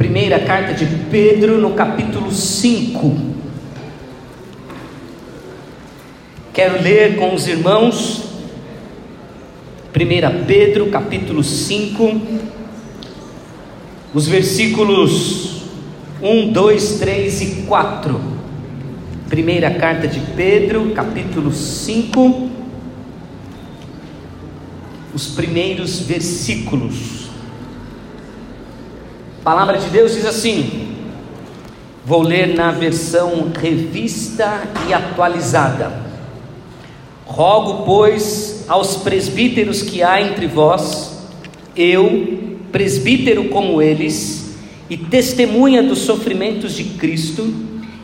Primeira carta de Pedro, no capítulo 5. Quero ler com os irmãos, 1 Pedro, capítulo 5, os versículos 1, 2, 3 e 4. Primeira carta de Pedro, capítulo 5, os primeiros versículos. Palavra de Deus diz assim: vou ler na versão revista e atualizada. Rogo, pois, aos presbíteros que há entre vós, eu, presbítero como eles, e testemunha dos sofrimentos de Cristo,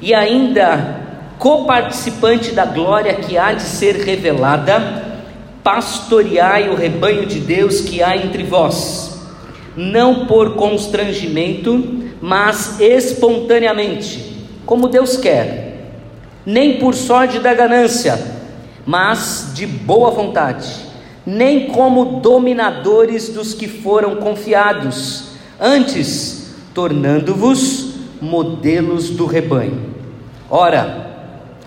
e ainda coparticipante da glória que há de ser revelada, pastoreai o rebanho de Deus que há entre vós não por constrangimento, mas espontaneamente, como Deus quer, nem por sorte da ganância, mas de boa vontade, nem como dominadores dos que foram confiados, antes tornando-vos modelos do rebanho. Ora,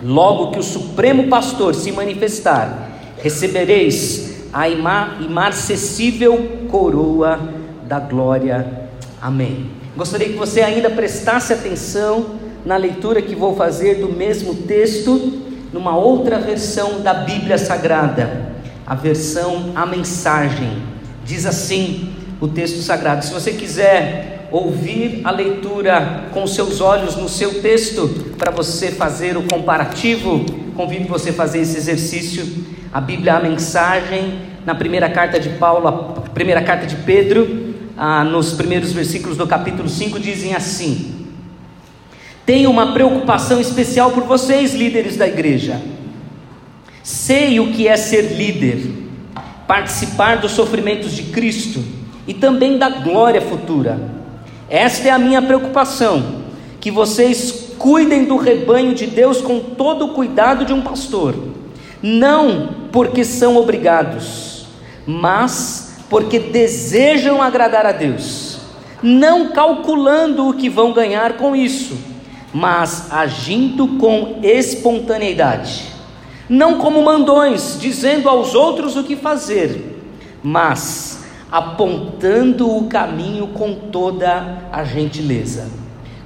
logo que o Supremo Pastor se manifestar, recebereis a imarcessível coroa da glória. Amém. Gostaria que você ainda prestasse atenção na leitura que vou fazer do mesmo texto, numa outra versão da Bíblia Sagrada, a versão A Mensagem. Diz assim o texto sagrado. Se você quiser ouvir a leitura com seus olhos no seu texto, para você fazer o comparativo, convido você a fazer esse exercício. A Bíblia A Mensagem, na primeira carta de Paulo, primeira carta de Pedro, ah, nos primeiros versículos do capítulo 5 dizem assim: Tenho uma preocupação especial por vocês, líderes da igreja. Sei o que é ser líder, participar dos sofrimentos de Cristo e também da glória futura. Esta é a minha preocupação, que vocês cuidem do rebanho de Deus com todo o cuidado de um pastor, não porque são obrigados, mas porque desejam agradar a Deus, não calculando o que vão ganhar com isso, mas agindo com espontaneidade, não como mandões, dizendo aos outros o que fazer, mas apontando o caminho com toda a gentileza.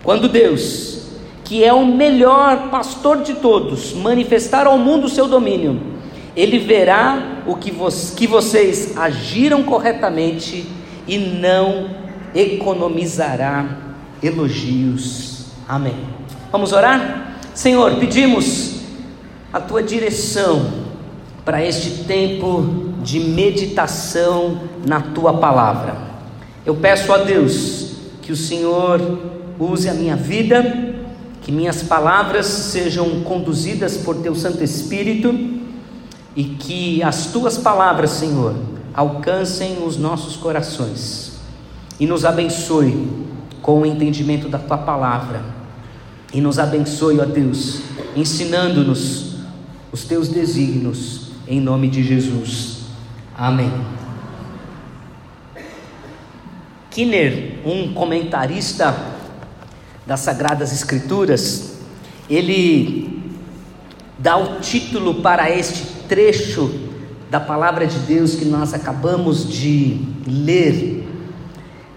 Quando Deus, que é o melhor pastor de todos, manifestar ao mundo o seu domínio, ele verá o que, que vocês agiram corretamente e não economizará elogios. Amém. Vamos orar? Senhor, pedimos a tua direção para este tempo de meditação na tua palavra. Eu peço a Deus que o Senhor use a minha vida, que minhas palavras sejam conduzidas por teu Santo Espírito e que as tuas palavras, Senhor, alcancem os nossos corações e nos abençoe com o entendimento da tua palavra. E nos abençoe, ó Deus, ensinando-nos os teus desígnios, em nome de Jesus. Amém. Kinner, um comentarista das Sagradas Escrituras, ele dá o título para este trecho da palavra de Deus que nós acabamos de ler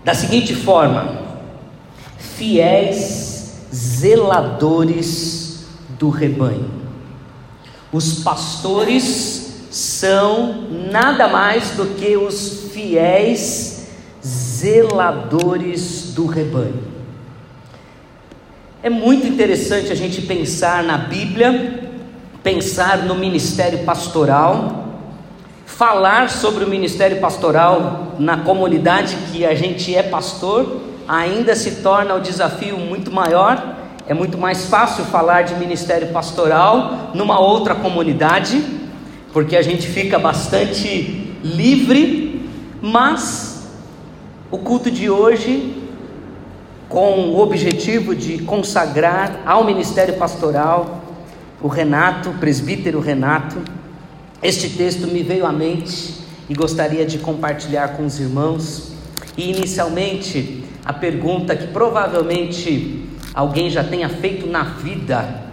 da seguinte forma: fiéis zeladores do rebanho. Os pastores são nada mais do que os fiéis zeladores do rebanho. É muito interessante a gente pensar na Bíblia pensar no ministério pastoral, falar sobre o ministério pastoral na comunidade que a gente é pastor, ainda se torna o desafio muito maior. É muito mais fácil falar de ministério pastoral numa outra comunidade, porque a gente fica bastante livre, mas o culto de hoje, com o objetivo de consagrar ao ministério pastoral o Renato, presbítero Renato, este texto me veio à mente e gostaria de compartilhar com os irmãos. E inicialmente, a pergunta que provavelmente alguém já tenha feito na vida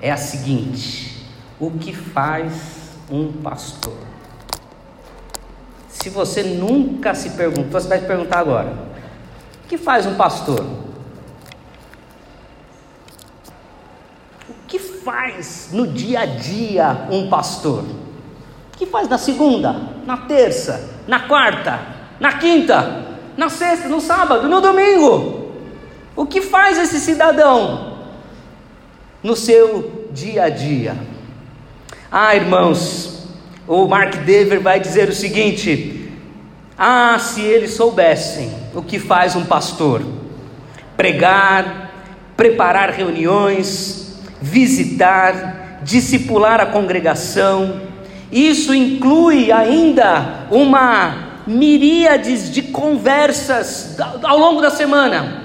é a seguinte: o que faz um pastor? Se você nunca se perguntou, você vai se perguntar agora: o que faz um pastor? Que faz no dia a dia um pastor? O que faz na segunda, na terça, na quarta, na quinta, na sexta, no sábado, no domingo? O que faz esse cidadão no seu dia a dia? Ah, irmãos, o Mark Dever vai dizer o seguinte: Ah, se eles soubessem o que faz um pastor: pregar, preparar reuniões, visitar, discipular a congregação. Isso inclui ainda uma miríades de conversas ao longo da semana.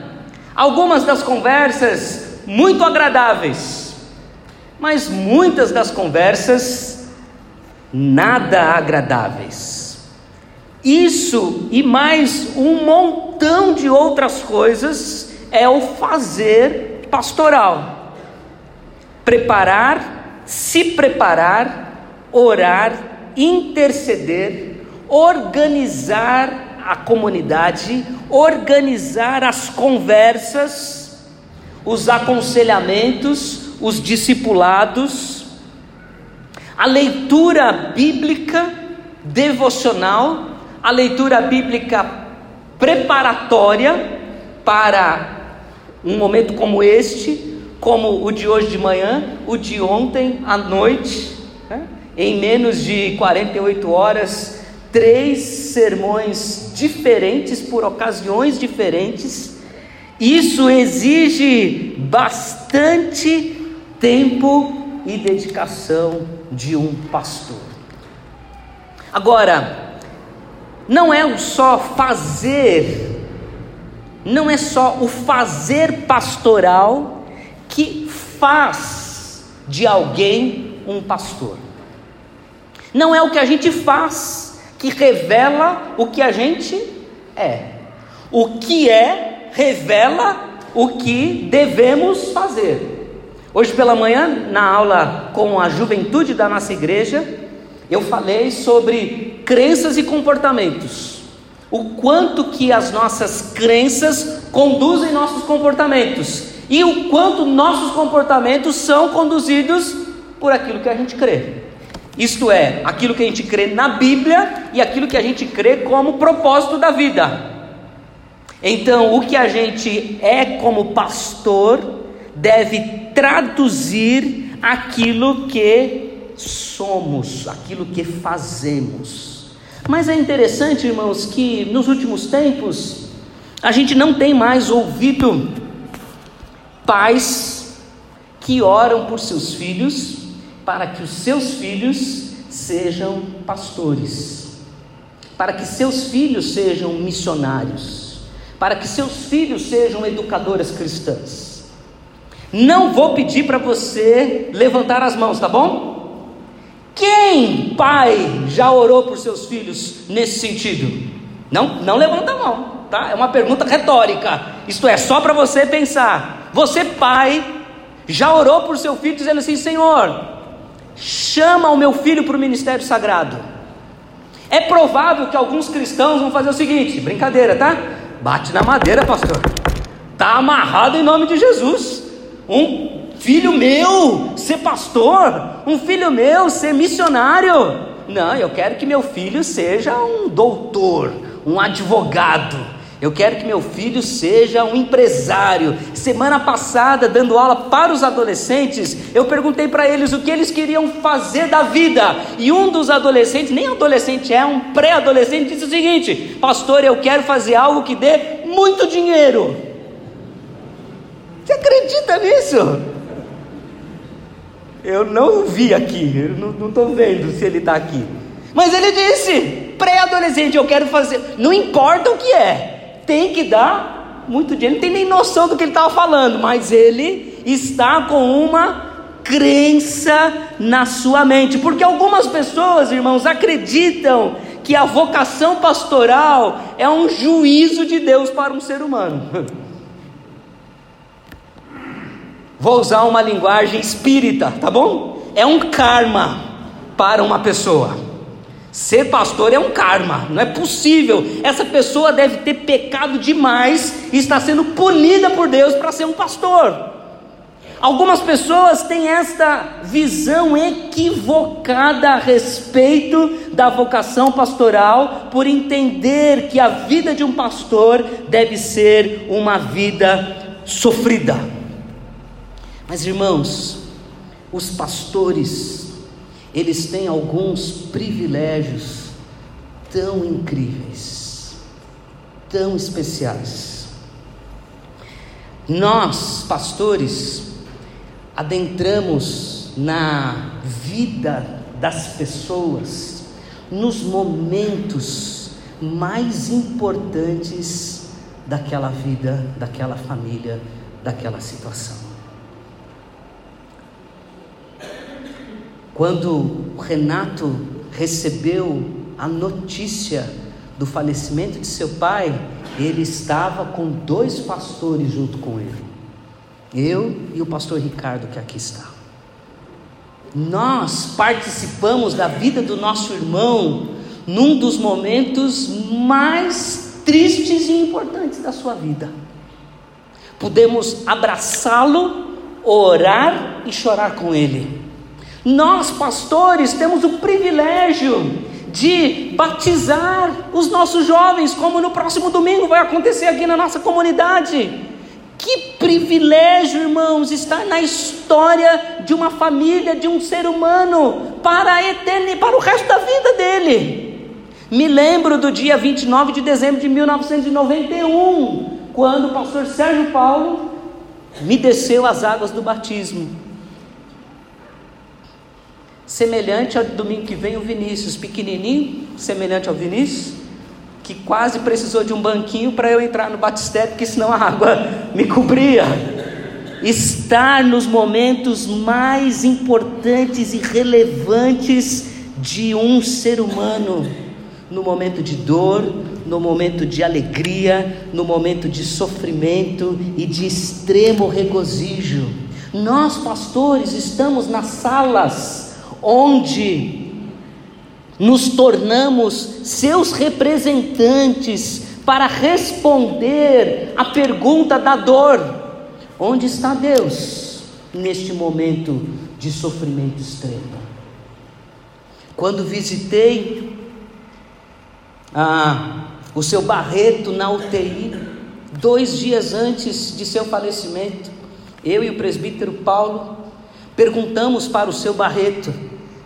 Algumas das conversas muito agradáveis, mas muitas das conversas nada agradáveis. Isso e mais um montão de outras coisas é o fazer pastoral. Preparar, se preparar, orar, interceder, organizar a comunidade, organizar as conversas, os aconselhamentos, os discipulados, a leitura bíblica devocional, a leitura bíblica preparatória para um momento como este, como o de hoje de manhã, o de ontem à noite, né? em menos de 48 horas, três sermões diferentes por ocasiões diferentes. Isso exige bastante tempo e dedicação de um pastor. Agora, não é só fazer, não é só o fazer pastoral que faz de alguém um pastor. Não é o que a gente faz que revela o que a gente é. O que é revela o que devemos fazer. Hoje pela manhã, na aula com a juventude da nossa igreja, eu falei sobre crenças e comportamentos. O quanto que as nossas crenças conduzem nossos comportamentos e o quanto nossos comportamentos são conduzidos por aquilo que a gente crê. Isto é, aquilo que a gente crê na Bíblia e aquilo que a gente crê como propósito da vida. Então, o que a gente é como pastor deve traduzir aquilo que somos, aquilo que fazemos. Mas é interessante, irmãos, que nos últimos tempos a gente não tem mais ouvido pais que oram por seus filhos para que os seus filhos sejam pastores, para que seus filhos sejam missionários, para que seus filhos sejam educadoras cristãs. Não vou pedir para você levantar as mãos, tá bom? Quem, pai, já orou por seus filhos nesse sentido? Não, não levanta a mão, tá? É uma pergunta retórica. Isto é só para você pensar. Você, pai, já orou por seu filho dizendo assim: Senhor, chama o meu filho para o ministério sagrado. É provável que alguns cristãos vão fazer o seguinte: brincadeira, tá? Bate na madeira, pastor. Tá amarrado em nome de Jesus. Um filho meu ser pastor, um filho meu ser missionário. Não, eu quero que meu filho seja um doutor, um advogado eu quero que meu filho seja um empresário. Semana passada, dando aula para os adolescentes, eu perguntei para eles o que eles queriam fazer da vida. E um dos adolescentes, nem adolescente é, um pré-adolescente, disse o seguinte: Pastor, eu quero fazer algo que dê muito dinheiro. Você acredita nisso? Eu não vi aqui, eu não estou vendo se ele está aqui. Mas ele disse: pré-adolescente, eu quero fazer, não importa o que é, tem que dar muito dinheiro, não tem nem noção do que ele estava falando, mas ele está com uma crença na sua mente, porque algumas pessoas, irmãos, acreditam que a vocação pastoral é um juízo de Deus para um ser humano. Vou usar uma linguagem espírita, tá bom? É um karma para uma pessoa. Ser pastor é um karma, não é possível. Essa pessoa deve ter pecado demais e está sendo punida por Deus para ser um pastor. Algumas pessoas têm esta visão equivocada a respeito da vocação pastoral, por entender que a vida de um pastor deve ser uma vida sofrida. Mas irmãos, os pastores, eles têm alguns privilégios tão incríveis, tão especiais. Nós, pastores, adentramos na vida das pessoas nos momentos mais importantes daquela vida, daquela família, daquela situação. Quando Renato recebeu a notícia do falecimento de seu pai, ele estava com dois pastores junto com ele. Eu e o pastor Ricardo, que aqui está. Nós participamos da vida do nosso irmão num dos momentos mais tristes e importantes da sua vida. Podemos abraçá-lo, orar e chorar com ele. Nós, pastores, temos o privilégio de batizar os nossos jovens, como no próximo domingo vai acontecer aqui na nossa comunidade. Que privilégio, irmãos, estar na história de uma família, de um ser humano, para a eternidade, para o resto da vida dele. Me lembro do dia 29 de dezembro de 1991, quando o pastor Sérgio Paulo me desceu as águas do batismo. Semelhante ao domingo que vem o Vinícius, pequenininho, semelhante ao Vinícius, que quase precisou de um banquinho para eu entrar no batistério, porque senão a água me cobria. Estar nos momentos mais importantes e relevantes de um ser humano, no momento de dor, no momento de alegria, no momento de sofrimento e de extremo regozijo. Nós, pastores, estamos nas salas onde nos tornamos seus representantes para responder à pergunta da dor: onde está Deus neste momento de sofrimento extremo? Quando visitei ah, o seu Barreto na UTI, dois dias antes de seu falecimento, eu e o presbítero Paulo perguntamos para o seu Barreto: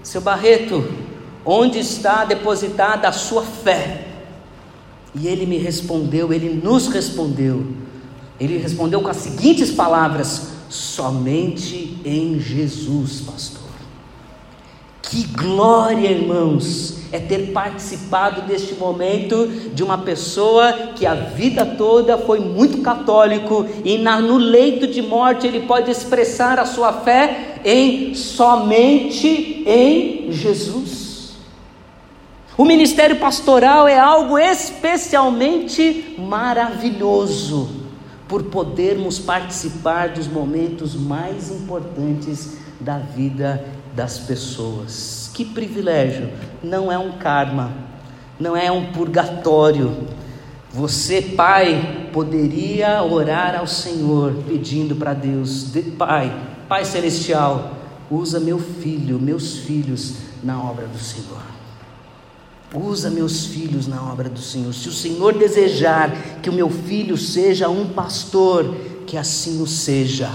Seu Barreto, Onde está depositada a sua fé? E ele me respondeu, ele nos respondeu. Ele respondeu com as seguintes palavras: somente em Jesus, pastor. Que glória, irmãos, é ter participado deste momento de uma pessoa que a vida toda foi muito católico e na, no leito de morte ele pode expressar a sua fé em somente em Jesus. O ministério pastoral é algo especialmente maravilhoso, por podermos participar dos momentos mais importantes da vida das pessoas. Que privilégio! Não é um karma, não é um purgatório. Você, pai, poderia orar ao Senhor pedindo para Deus: Pai, Pai Celestial, usa meu filho, meus filhos na obra do Senhor. Usa meus filhos na obra do Senhor. Se o Senhor desejar que o meu filho seja um pastor, que assim o seja.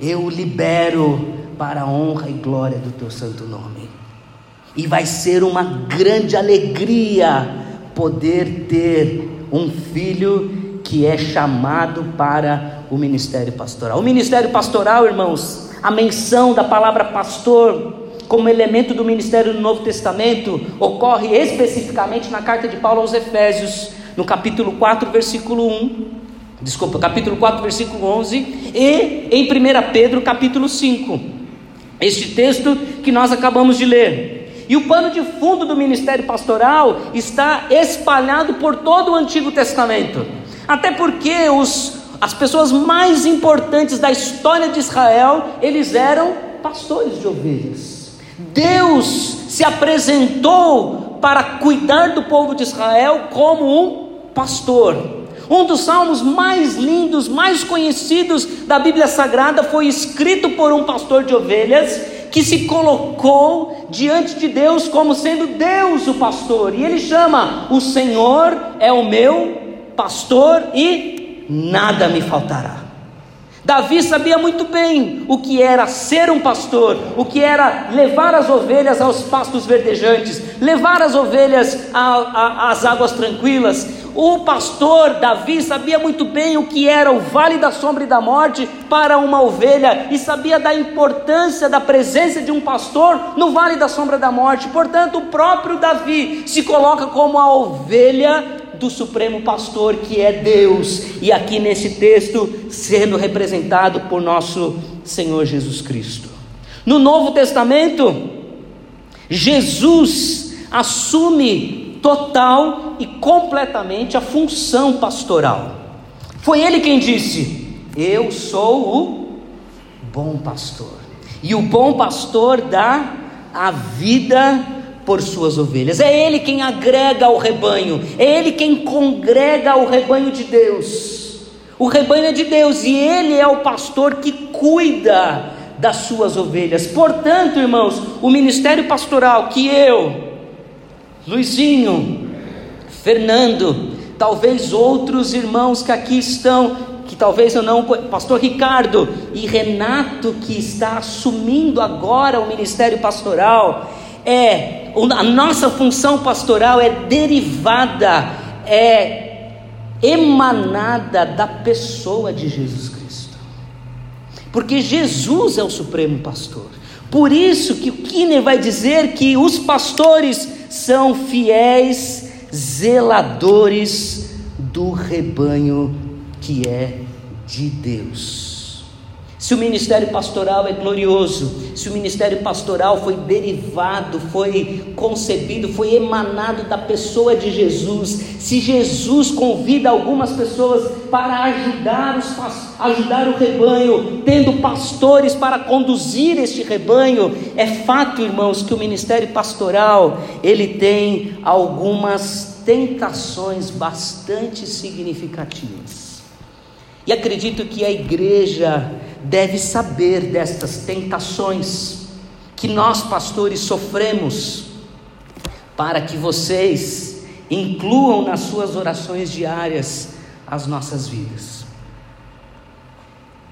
Eu o libero para a honra e glória do teu santo nome. E vai ser uma grande alegria poder ter um filho que é chamado para o ministério pastoral. O ministério pastoral, irmãos, a menção da palavra pastor como elemento do ministério do Novo Testamento ocorre especificamente na carta de Paulo aos Efésios, no capítulo 4, versículo 1. Desculpa, capítulo 4, versículo 11 e em 1 Pedro, capítulo 5. Este texto que nós acabamos de ler. E o pano de fundo do ministério pastoral está espalhado por todo o Antigo Testamento. Até porque os, as pessoas mais importantes da história de Israel, eles eram pastores de ovelhas. Deus se apresentou para cuidar do povo de Israel como um pastor. Um dos salmos mais lindos, mais conhecidos da Bíblia Sagrada foi escrito por um pastor de ovelhas que se colocou diante de Deus como sendo Deus o pastor. E ele chama: O Senhor é o meu pastor e nada me faltará. Davi sabia muito bem o que era ser um pastor, o que era levar as ovelhas aos pastos verdejantes, levar as ovelhas às águas tranquilas. O pastor Davi sabia muito bem o que era o vale da sombra e da morte para uma ovelha e sabia da importância da presença de um pastor no vale da sombra da morte. Portanto, o próprio Davi se coloca como a ovelha do Supremo Pastor que é Deus, e aqui nesse texto sendo representado por nosso Senhor Jesus Cristo. No Novo Testamento, Jesus assume total e completamente a função pastoral. Foi ele quem disse: Eu sou o bom pastor. E o bom pastor dá a vida por suas ovelhas. É Ele quem agrega ao rebanho, é Ele quem congrega o rebanho de Deus. O rebanho é de Deus e Ele é o pastor que cuida das suas ovelhas. Portanto, irmãos, o ministério pastoral que eu, Luizinho, Fernando, talvez outros irmãos que aqui estão, que talvez eu não, pastor Ricardo e Renato que está assumindo agora o ministério pastoral, é a nossa função pastoral é derivada, é emanada da pessoa de Jesus Cristo. Porque Jesus é o supremo pastor. Por isso que o Kinner vai dizer que os pastores são fiéis zeladores do rebanho que é de Deus. Se o ministério pastoral é glorioso, se o ministério pastoral foi derivado, foi concebido, foi emanado da pessoa de Jesus, se Jesus convida algumas pessoas para ajudar, os, ajudar o rebanho, tendo pastores para conduzir este rebanho, é fato, irmãos, que o ministério pastoral ele tem algumas tentações bastante significativas. E acredito que a igreja deve saber destas tentações que nós, pastores, sofremos, para que vocês incluam nas suas orações diárias as nossas vidas.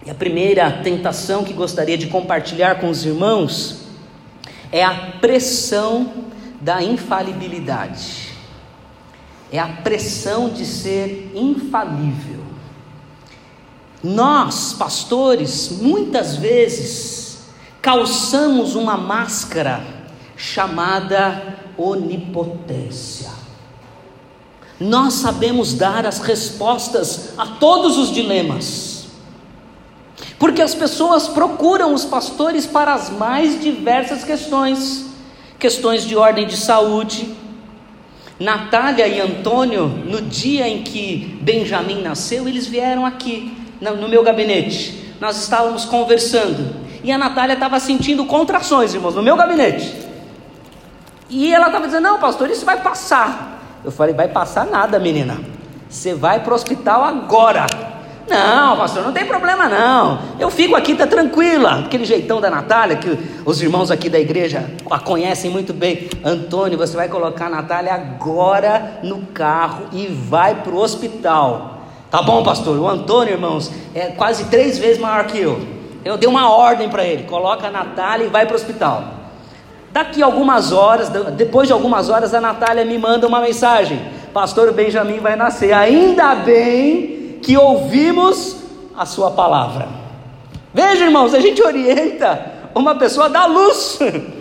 E a primeira tentação que gostaria de compartilhar com os irmãos é a pressão da infalibilidade. É a pressão de ser infalível. Nós, pastores, muitas vezes calçamos uma máscara chamada onipotência. Nós sabemos dar as respostas a todos os dilemas, porque as pessoas procuram os pastores para as mais diversas questões questões de ordem de saúde. Natália e Antônio, no dia em que Benjamim nasceu, eles vieram aqui no meu gabinete. Nós estávamos conversando e a Natália estava sentindo contrações, irmãos, no meu gabinete. E ela estava dizendo: Não, pastor, isso vai passar. Eu falei: Vai passar nada, menina. Você vai para o hospital agora. Não, pastor, não tem problema não. Eu fico aqui, tá tranquila. Aquele jeitão da Natália, que os irmãos aqui da igreja a conhecem muito bem. Antônio, você vai colocar a Natália agora no carro e vai para o hospital. Tá bom, pastor. O Antônio, irmãos, é quase três vezes maior que eu. Eu dei uma ordem para ele: coloca a Natália e vai para o hospital. Daqui algumas horas, depois de algumas horas, a Natália me manda uma mensagem: Pastor Benjamin vai nascer. Ainda bem que ouvimos a sua palavra. Veja, irmãos, a gente orienta uma pessoa da luz.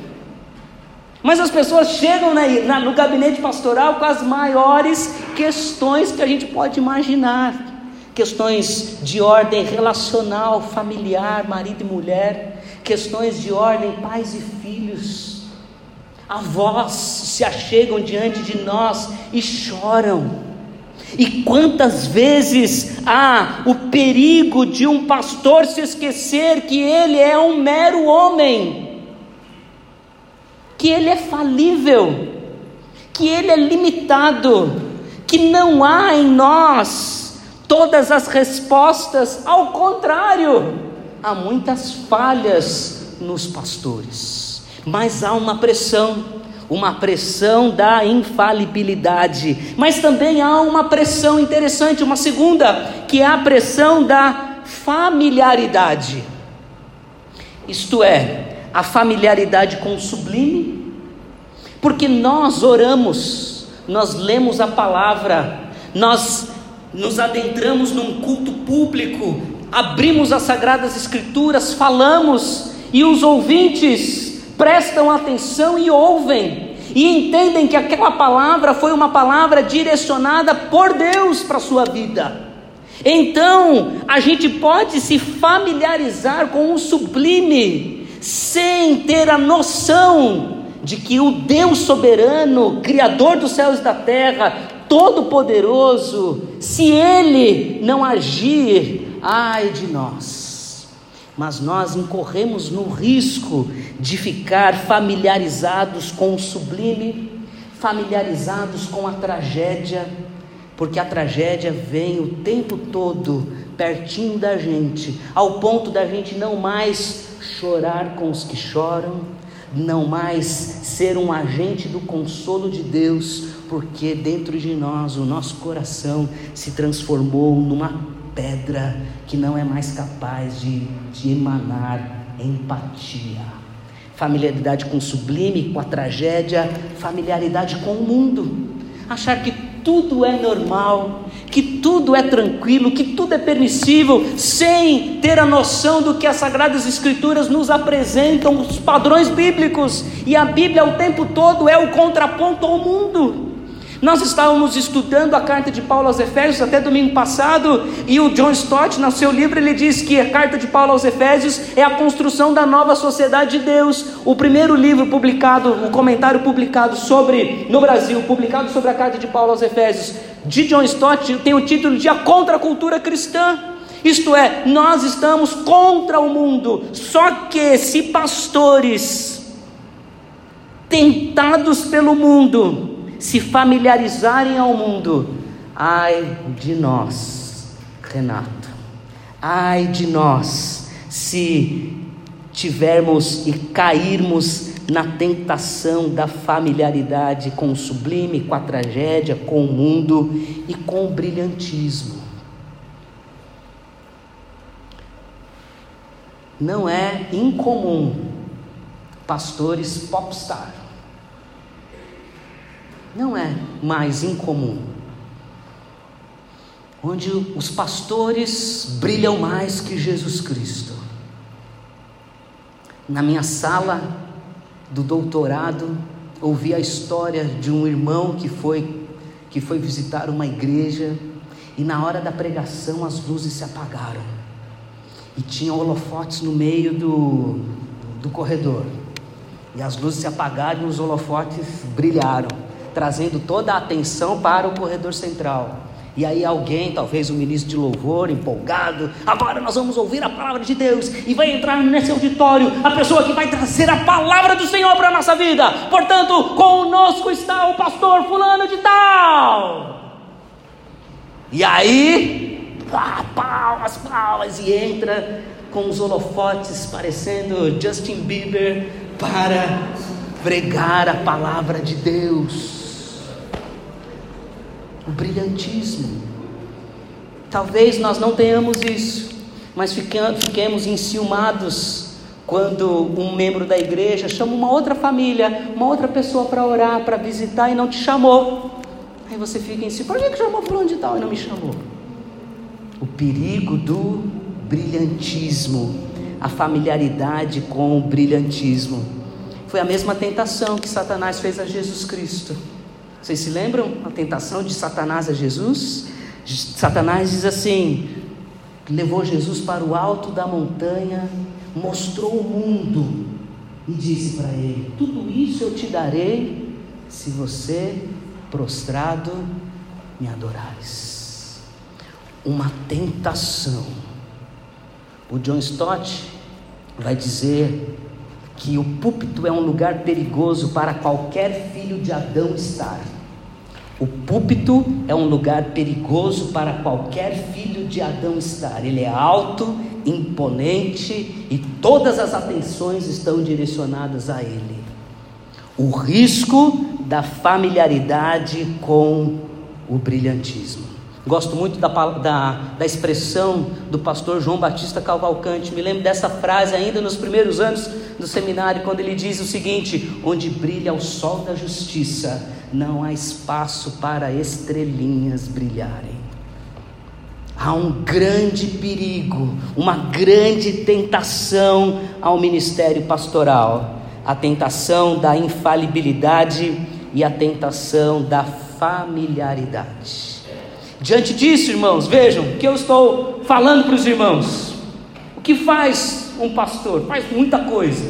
Mas as pessoas chegam na, na, no gabinete pastoral com as maiores questões que a gente pode imaginar questões de ordem relacional, familiar, marido e mulher, questões de ordem pais e filhos. Avós se achegam diante de nós e choram. E quantas vezes há o perigo de um pastor se esquecer que ele é um mero homem, que ele é falível, que ele é limitado, que não há em nós todas as respostas, ao contrário, há muitas falhas nos pastores, mas há uma pressão uma pressão da infalibilidade, mas também há uma pressão interessante, uma segunda, que é a pressão da familiaridade. Isto é, a familiaridade com o sublime, porque nós oramos, nós lemos a palavra, nós nos adentramos num culto público, abrimos as sagradas escrituras, falamos e os ouvintes prestam atenção e ouvem, e entendem que aquela palavra foi uma palavra direcionada por Deus para a sua vida. Então, a gente pode se familiarizar com o sublime, sem ter a noção de que o Deus soberano, Criador dos céus e da terra, Todo-Poderoso, se Ele não agir, ai de nós. Mas nós incorremos no risco de ficar familiarizados com o sublime, familiarizados com a tragédia, porque a tragédia vem o tempo todo pertinho da gente, ao ponto da gente não mais chorar com os que choram, não mais ser um agente do consolo de Deus, porque dentro de nós o nosso coração se transformou numa pedra que não é mais capaz de, de emanar empatia. Familiaridade com o sublime, com a tragédia, familiaridade com o mundo. Achar que tudo é normal, que tudo é tranquilo, que tudo é permissível, sem ter a noção do que as Sagradas Escrituras nos apresentam, os padrões bíblicos. E a Bíblia o tempo todo é o contraponto ao mundo. Nós estávamos estudando a carta de Paulo aos Efésios até domingo passado, e o John Stott, no seu livro, ele diz que a carta de Paulo aos Efésios é a construção da nova sociedade de Deus. O primeiro livro publicado, o um comentário publicado sobre, no Brasil, publicado sobre a carta de Paulo aos Efésios, de John Stott, tem o título de A Contracultura Cristã. Isto é, nós estamos contra o mundo, só que se pastores tentados pelo mundo, se familiarizarem ao mundo, ai de nós, Renato, ai de nós, se tivermos e cairmos na tentação da familiaridade com o sublime, com a tragédia, com o mundo e com o brilhantismo. Não é incomum pastores popstar não é mais incomum. Onde os pastores brilham mais que Jesus Cristo. Na minha sala do doutorado, ouvi a história de um irmão que foi que foi visitar uma igreja e na hora da pregação as luzes se apagaram. E tinha holofotes no meio do, do corredor. E as luzes se apagaram e os holofotes brilharam trazendo toda a atenção para o corredor central. E aí alguém, talvez o ministro de louvor, empolgado, agora nós vamos ouvir a palavra de Deus e vai entrar nesse auditório a pessoa que vai trazer a palavra do Senhor para a nossa vida. Portanto, conosco está o pastor fulano de tal. E aí, palmas, palmas, e entra com os holofotes parecendo Justin Bieber para pregar a palavra de Deus o brilhantismo. Talvez nós não tenhamos isso, mas fiquemos enciumados quando um membro da igreja chama uma outra família, uma outra pessoa para orar, para visitar e não te chamou. Aí você fica em si, por que, que chamou fulano de tal e não me chamou? O perigo do brilhantismo, a familiaridade com o brilhantismo. Foi a mesma tentação que Satanás fez a Jesus Cristo. Vocês se lembram a tentação de Satanás a Jesus? Satanás diz assim: levou Jesus para o alto da montanha, mostrou o mundo e disse para ele: Tudo isso eu te darei se você, prostrado, me adorares. Uma tentação. O John Stott vai dizer que o púlpito é um lugar perigoso para qualquer filho de Adão estar. O púlpito é um lugar perigoso para qualquer filho de Adão estar. Ele é alto, imponente e todas as atenções estão direcionadas a ele. O risco da familiaridade com o brilhantismo. Gosto muito da, da, da, expressão do pastor João Batista Cavalcante. Me lembro dessa frase ainda nos primeiros anos do seminário, quando ele diz o seguinte: Onde brilha o sol da justiça, não há espaço para estrelinhas brilharem. Há um grande perigo, uma grande tentação ao ministério pastoral: a tentação da infalibilidade e a tentação da familiaridade. Diante disso, irmãos, vejam que eu estou falando para os irmãos. O que faz um pastor? Faz muita coisa.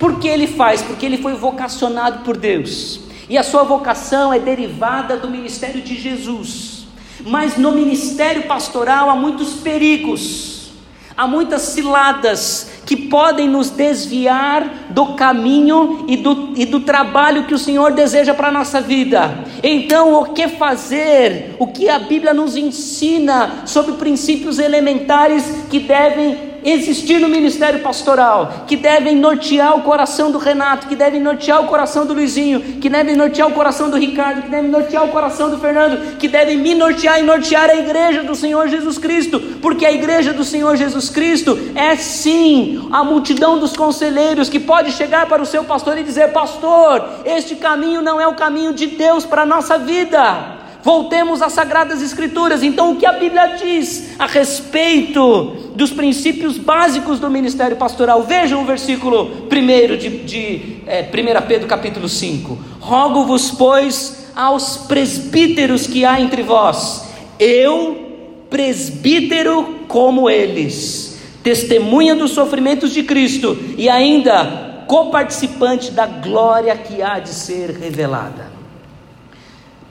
Por que ele faz? Porque ele foi vocacionado por Deus. E a sua vocação é derivada do ministério de Jesus. Mas no ministério pastoral há muitos perigos, há muitas ciladas, que podem nos desviar do caminho e do, e do trabalho que o Senhor deseja para a nossa vida. Então, o que fazer? O que a Bíblia nos ensina sobre princípios elementares que devem existir no ministério pastoral, que devem nortear o coração do Renato, que devem nortear o coração do Luizinho, que devem nortear o coração do Ricardo, que devem nortear o coração do Fernando, que devem me nortear e nortear a igreja do Senhor Jesus Cristo, porque a igreja do Senhor Jesus Cristo é sim a multidão dos conselheiros que pode chegar para o seu pastor e dizer: Pastor, este caminho não é o caminho de Deus para a nossa vida. Voltemos às Sagradas Escrituras. Então, o que a Bíblia diz a respeito dos princípios básicos do ministério pastoral? Vejam o versículo 1 de, de é, 1 Pedro capítulo 5. Rogo-vos, pois, aos presbíteros que há entre vós, eu, presbítero como eles, testemunha dos sofrimentos de Cristo e ainda coparticipante da glória que há de ser revelada.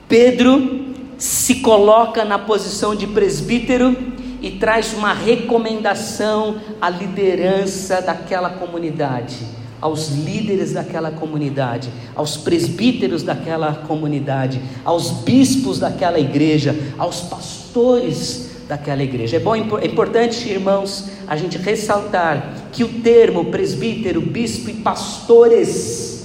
Pedro se coloca na posição de presbítero e traz uma recomendação à liderança daquela comunidade, aos líderes daquela comunidade, aos presbíteros daquela comunidade, aos bispos daquela igreja, aos pastores daquela igreja. É bom, é importante, irmãos, a gente ressaltar que o termo presbítero, bispo e pastores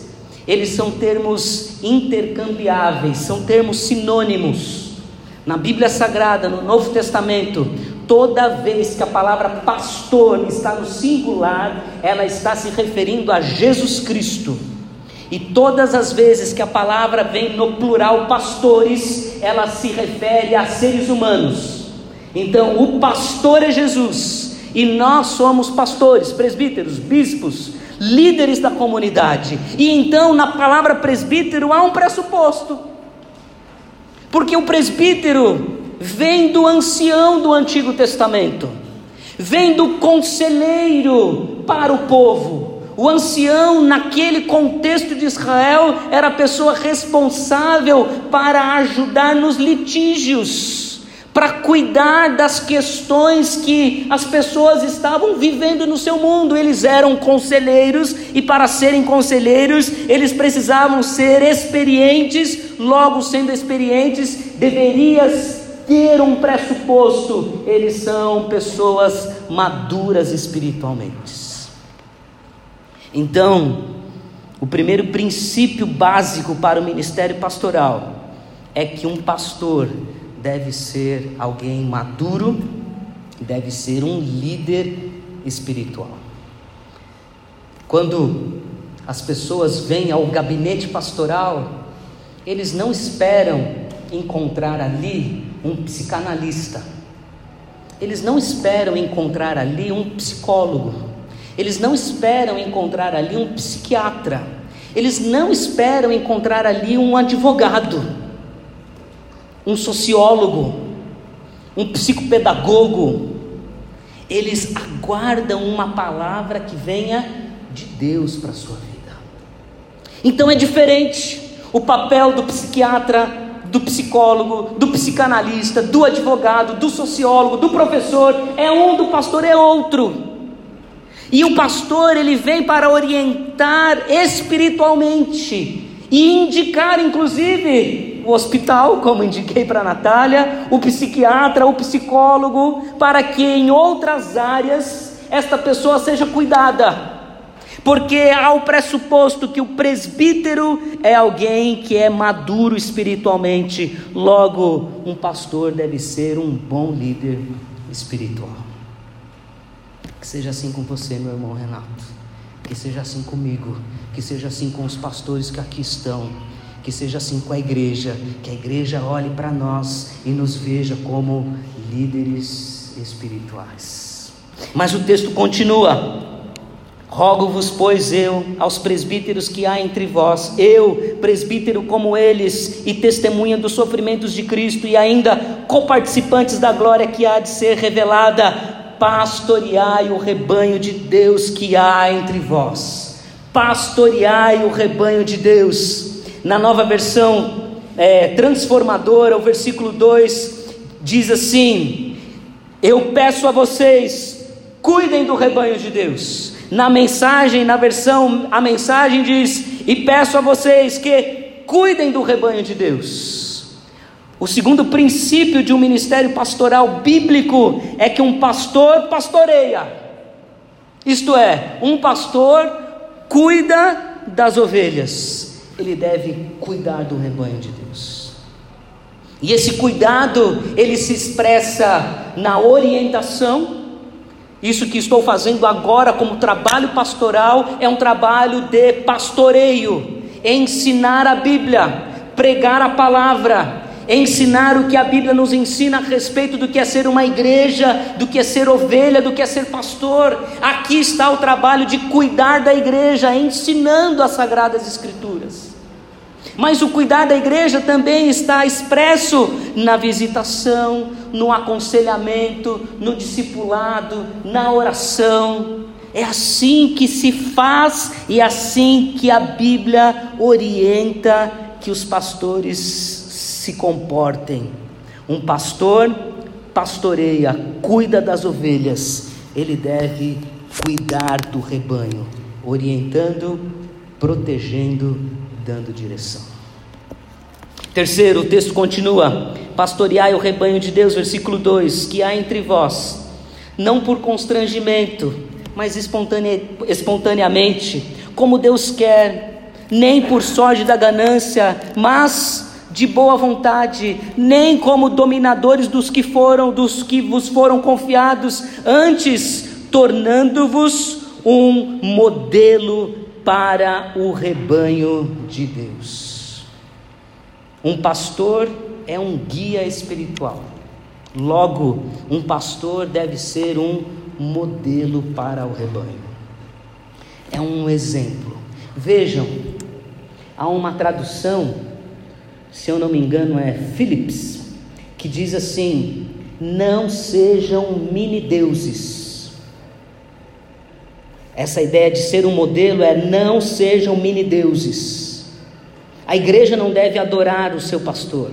eles são termos intercambiáveis, são termos sinônimos. Na Bíblia Sagrada, no Novo Testamento, toda vez que a palavra pastor está no singular, ela está se referindo a Jesus Cristo. E todas as vezes que a palavra vem no plural pastores, ela se refere a seres humanos. Então, o pastor é Jesus, e nós somos pastores, presbíteros, bispos, líderes da comunidade. E então, na palavra presbítero, há um pressuposto. Porque o presbítero vem do ancião do Antigo Testamento, vem do conselheiro para o povo. O ancião, naquele contexto de Israel, era a pessoa responsável para ajudar nos litígios para cuidar das questões que as pessoas estavam vivendo no seu mundo. Eles eram conselheiros e, para serem conselheiros, eles precisavam ser experientes. Logo, sendo experientes, deverias ter um pressuposto: eles são pessoas maduras espiritualmente. Então, o primeiro princípio básico para o ministério pastoral é que um pastor deve ser alguém maduro, deve ser um líder espiritual. Quando as pessoas vêm ao gabinete pastoral, eles não esperam encontrar ali um psicanalista, eles não esperam encontrar ali um psicólogo, eles não esperam encontrar ali um psiquiatra, eles não esperam encontrar ali um advogado um sociólogo, um psicopedagogo, eles aguardam uma palavra que venha de Deus para a sua vida. Então é diferente o papel do psiquiatra, do psicólogo, do psicanalista, do advogado, do sociólogo, do professor, é um, do pastor é outro. E o pastor, ele vem para orientar espiritualmente e indicar, inclusive, o hospital, como indiquei para a Natália, o psiquiatra, o psicólogo, para que em outras áreas esta pessoa seja cuidada. Porque há o pressuposto que o presbítero é alguém que é maduro espiritualmente, logo, um pastor deve ser um bom líder espiritual. Que seja assim com você, meu irmão Renato. Que seja assim comigo. Que seja assim com os pastores que aqui estão. Que seja assim com a igreja. Que a igreja olhe para nós e nos veja como líderes espirituais. Mas o texto continua. Rogo-vos, pois eu, aos presbíteros que há entre vós, eu, presbítero como eles, e testemunha dos sofrimentos de Cristo, e ainda coparticipantes da glória que há de ser revelada, pastoreai o rebanho de Deus que há entre vós. Pastoreai o rebanho de Deus. Na nova versão é, transformadora, o versículo 2 diz assim: Eu peço a vocês, cuidem do rebanho de Deus. Na mensagem, na versão, a mensagem diz: E peço a vocês que cuidem do rebanho de Deus. O segundo princípio de um ministério pastoral bíblico é que um pastor pastoreia. Isto é, um pastor cuida das ovelhas. Ele deve cuidar do rebanho de Deus. E esse cuidado, ele se expressa na orientação. Isso que estou fazendo agora como trabalho pastoral é um trabalho de pastoreio, ensinar a Bíblia, pregar a palavra, ensinar o que a Bíblia nos ensina a respeito do que é ser uma igreja, do que é ser ovelha, do que é ser pastor. Aqui está o trabalho de cuidar da igreja, ensinando as sagradas escrituras. Mas o cuidar da igreja também está expresso na visitação, no aconselhamento, no discipulado, na oração. É assim que se faz e é assim que a Bíblia orienta que os pastores se comportem. Um pastor pastoreia, cuida das ovelhas, ele deve cuidar do rebanho, orientando, protegendo, dando direção. Terceiro, o texto continua: Pastoreai o rebanho de Deus, versículo 2: Que há entre vós, não por constrangimento, mas espontaneamente, como Deus quer, nem por sorte da ganância, mas de boa vontade, nem como dominadores dos que foram, dos que vos foram confiados, antes tornando-vos um modelo para o rebanho de Deus. Um pastor é um guia espiritual. Logo, um pastor deve ser um modelo para o rebanho. É um exemplo. Vejam, há uma tradução se eu não me engano é Philips, que diz assim: não sejam mini deuses. Essa ideia de ser um modelo é não sejam mini deuses. A igreja não deve adorar o seu pastor.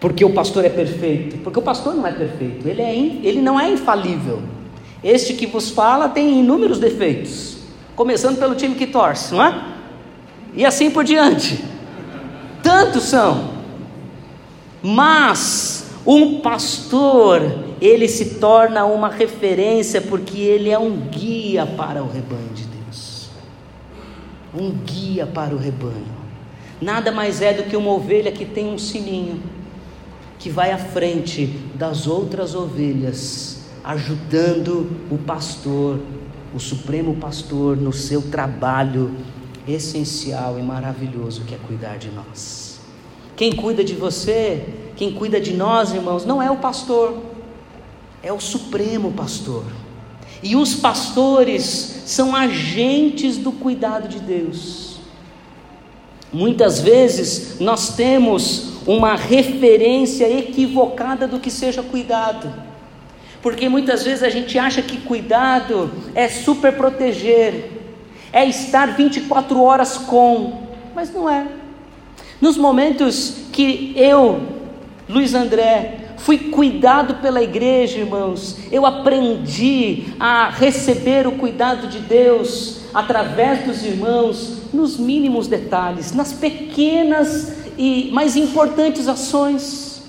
Porque o pastor é perfeito. Porque o pastor não é perfeito. Ele, é in, ele não é infalível. Este que vos fala tem inúmeros defeitos. Começando pelo time que torce, não é? E assim por diante tantos são. Mas um pastor, ele se torna uma referência porque ele é um guia para o rebanho de Deus. Um guia para o rebanho. Nada mais é do que uma ovelha que tem um sininho, que vai à frente das outras ovelhas, ajudando o pastor, o supremo pastor, no seu trabalho essencial e maravilhoso que é cuidar de nós. Quem cuida de você, quem cuida de nós, irmãos, não é o pastor, é o supremo pastor. E os pastores são agentes do cuidado de Deus. Muitas vezes nós temos uma referência equivocada do que seja cuidado. Porque muitas vezes a gente acha que cuidado é super proteger, é estar 24 horas com, mas não é. Nos momentos que eu, Luiz André, fui cuidado pela igreja, irmãos, eu aprendi a receber o cuidado de Deus através dos irmãos, nos mínimos detalhes, nas pequenas e mais importantes ações.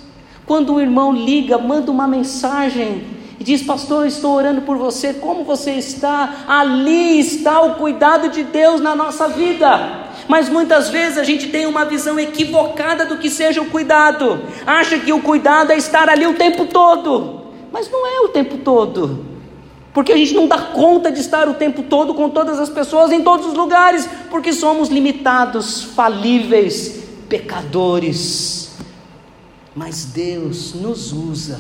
Quando o irmão liga, manda uma mensagem e diz: Pastor, estou orando por você, como você está? Ali está o cuidado de Deus na nossa vida. Mas muitas vezes a gente tem uma visão equivocada do que seja o cuidado, acha que o cuidado é estar ali o tempo todo, mas não é o tempo todo, porque a gente não dá conta de estar o tempo todo com todas as pessoas em todos os lugares, porque somos limitados, falíveis, pecadores. Mas Deus nos usa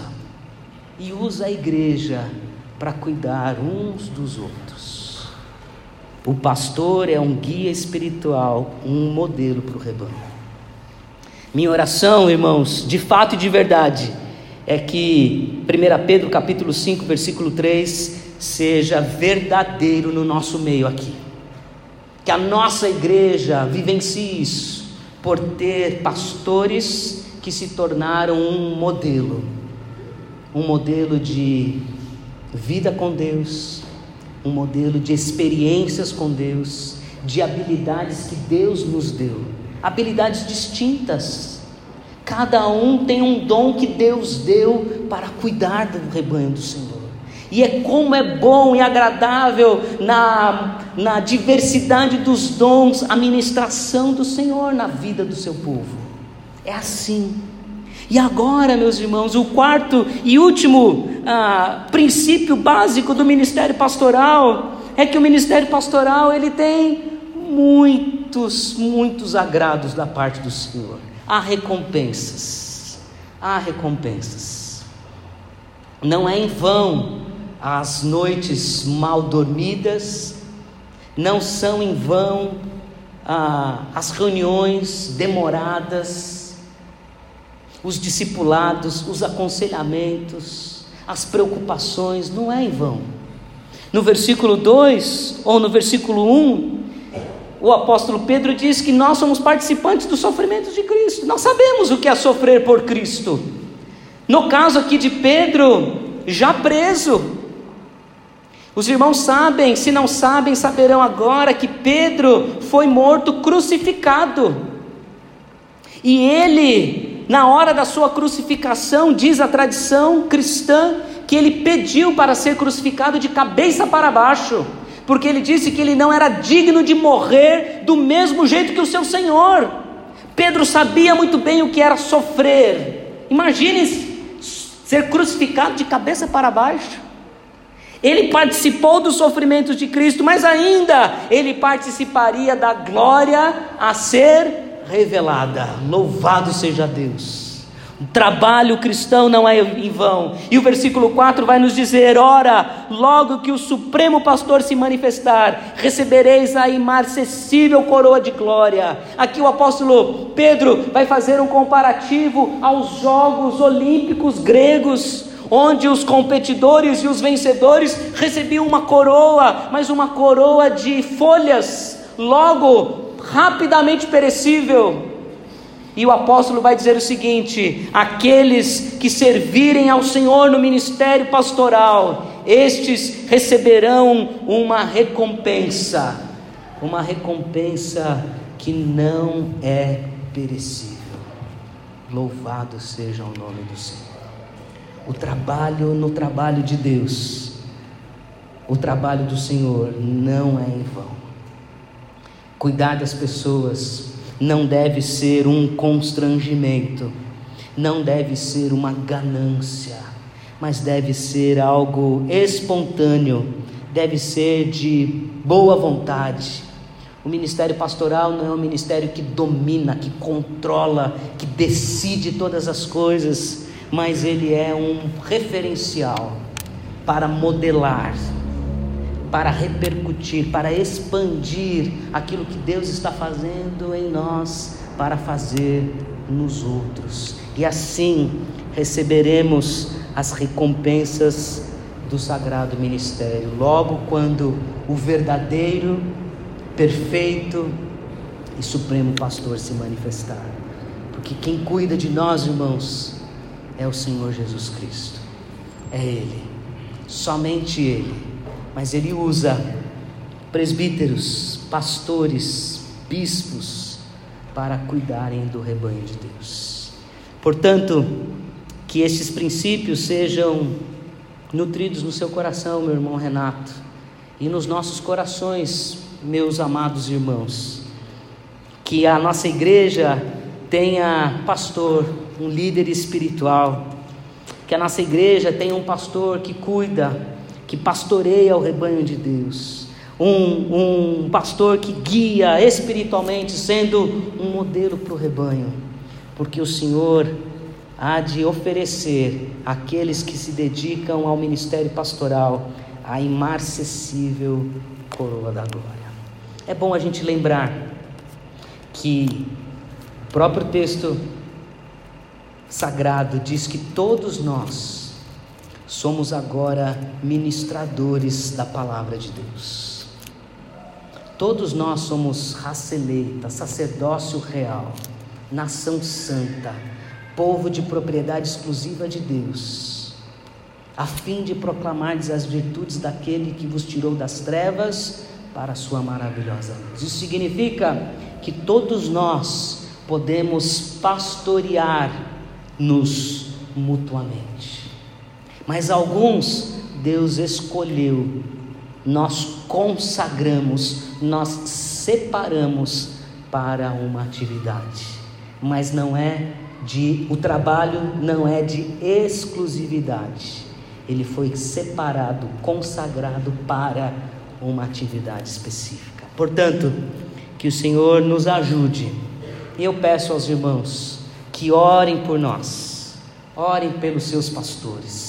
e usa a igreja para cuidar uns dos outros. O pastor é um guia espiritual, um modelo para o rebanho. Minha oração, irmãos, de fato e de verdade, é que 1 Pedro capítulo 5, versículo 3 seja verdadeiro no nosso meio aqui. Que a nossa igreja vivencie isso por ter pastores que se tornaram um modelo um modelo de vida com Deus, um modelo de experiências com Deus, de habilidades que Deus nos deu, habilidades distintas. Cada um tem um dom que Deus deu para cuidar do rebanho do Senhor. E é como é bom e agradável na, na diversidade dos dons a ministração do Senhor na vida do seu povo. É assim. E agora, meus irmãos, o quarto e último ah, princípio básico do ministério pastoral é que o ministério pastoral ele tem muitos, muitos agrados da parte do Senhor. Há recompensas, há recompensas. Não é em vão as noites mal dormidas, não são em vão ah, as reuniões demoradas os discipulados, os aconselhamentos, as preocupações, não é em vão. No versículo 2 ou no versículo 1, o apóstolo Pedro diz que nós somos participantes dos sofrimentos de Cristo. Nós sabemos o que é sofrer por Cristo. No caso aqui de Pedro, já preso. Os irmãos sabem, se não sabem, saberão agora que Pedro foi morto crucificado. E ele na hora da sua crucificação, diz a tradição cristã, que ele pediu para ser crucificado de cabeça para baixo, porque ele disse que ele não era digno de morrer do mesmo jeito que o seu Senhor. Pedro sabia muito bem o que era sofrer. Imagine ser crucificado de cabeça para baixo. Ele participou dos sofrimentos de Cristo, mas ainda ele participaria da glória a ser revelada. Louvado seja Deus. O trabalho cristão não é em vão. E o versículo 4 vai nos dizer: Ora, logo que o Supremo Pastor se manifestar, recebereis a imarcessível coroa de glória. Aqui o apóstolo Pedro vai fazer um comparativo aos Jogos Olímpicos gregos, onde os competidores e os vencedores recebiam uma coroa, mas uma coroa de folhas. Logo, rapidamente perecível. E o apóstolo vai dizer o seguinte: aqueles que servirem ao Senhor no ministério pastoral, estes receberão uma recompensa, uma recompensa que não é perecível. Louvado seja o nome do Senhor. O trabalho no trabalho de Deus, o trabalho do Senhor não é em vão. Cuidar das pessoas não deve ser um constrangimento, não deve ser uma ganância, mas deve ser algo espontâneo, deve ser de boa vontade. O ministério pastoral não é um ministério que domina, que controla, que decide todas as coisas, mas ele é um referencial para modelar para repercutir, para expandir aquilo que Deus está fazendo em nós, para fazer nos outros. E assim receberemos as recompensas do sagrado ministério. Logo, quando o verdadeiro, perfeito e supremo pastor se manifestar. Porque quem cuida de nós, irmãos, é o Senhor Jesus Cristo. É Ele, somente Ele. Mas Ele usa presbíteros, pastores, bispos para cuidarem do rebanho de Deus. Portanto, que estes princípios sejam nutridos no seu coração, meu irmão Renato, e nos nossos corações, meus amados irmãos. Que a nossa igreja tenha pastor, um líder espiritual, que a nossa igreja tenha um pastor que cuida, que pastoreia o rebanho de Deus, um, um pastor que guia espiritualmente, sendo um modelo para o rebanho, porque o Senhor há de oferecer àqueles que se dedicam ao ministério pastoral a imarcessível coroa da glória. É bom a gente lembrar que o próprio texto sagrado diz que todos nós somos agora ministradores da palavra de Deus. Todos nós somos raça eleita, sacerdócio real, nação santa povo de propriedade exclusiva de Deus, a fim de proclamardes as virtudes daquele que vos tirou das trevas para a sua maravilhosa luz. Isso significa que todos nós podemos pastorear-nos mutuamente. Mas alguns Deus escolheu, nós consagramos, nós separamos para uma atividade, mas não é de o trabalho não é de exclusividade. Ele foi separado, consagrado para uma atividade específica. Portanto, que o Senhor nos ajude. E eu peço aos irmãos que orem por nós. Orem pelos seus pastores.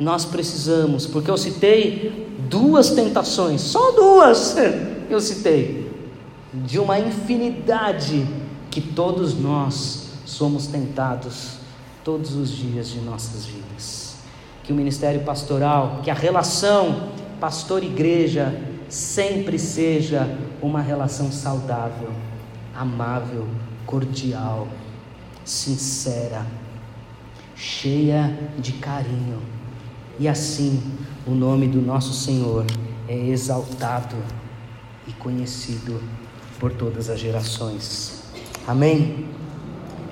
Nós precisamos, porque eu citei duas tentações, só duas eu citei, de uma infinidade que todos nós somos tentados todos os dias de nossas vidas. Que o ministério pastoral, que a relação pastor-igreja sempre seja uma relação saudável, amável, cordial, sincera, cheia de carinho. E assim o nome do nosso Senhor é exaltado e conhecido por todas as gerações. Amém?